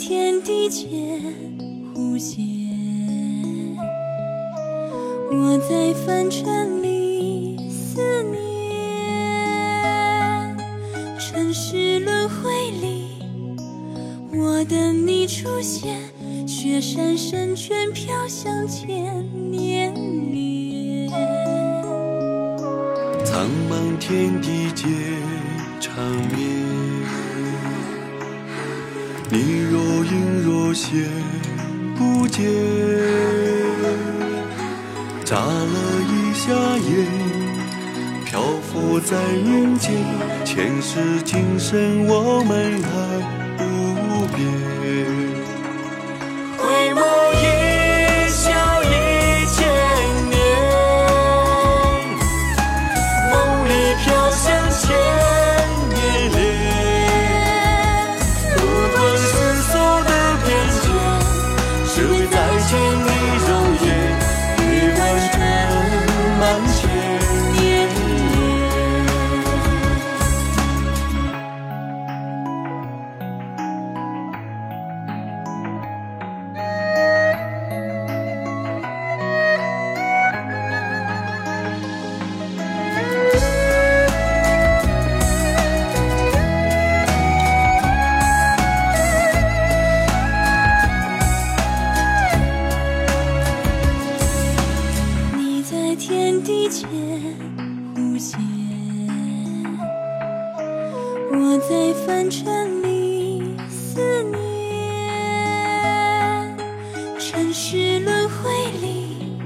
天地间呼吸，我在凡尘里思念。尘世轮回里，我等你出现，雪山深泉飘香千年恋。苍茫天地皆长眠。你若隐若现不见，眨了一下眼，漂浮在人间，前世今生我们爱不变。我在凡尘里思念。尘世轮回里，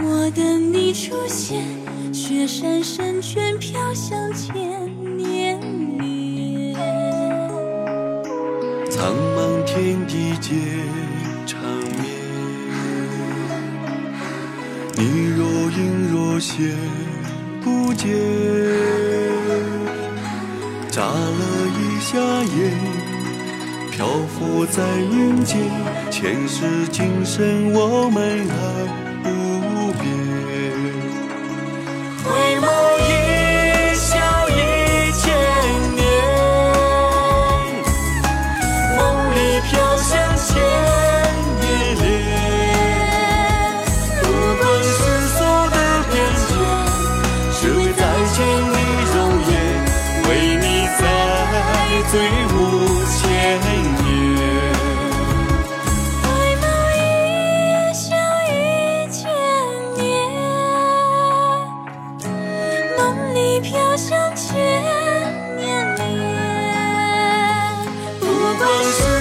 我等你出现，雪山深卷飘香千年恋。苍茫天地间缠绵，你若隐若现不见，眨了一下眼，漂浮在人间，前世今生我们还梦里飘香千年年不管是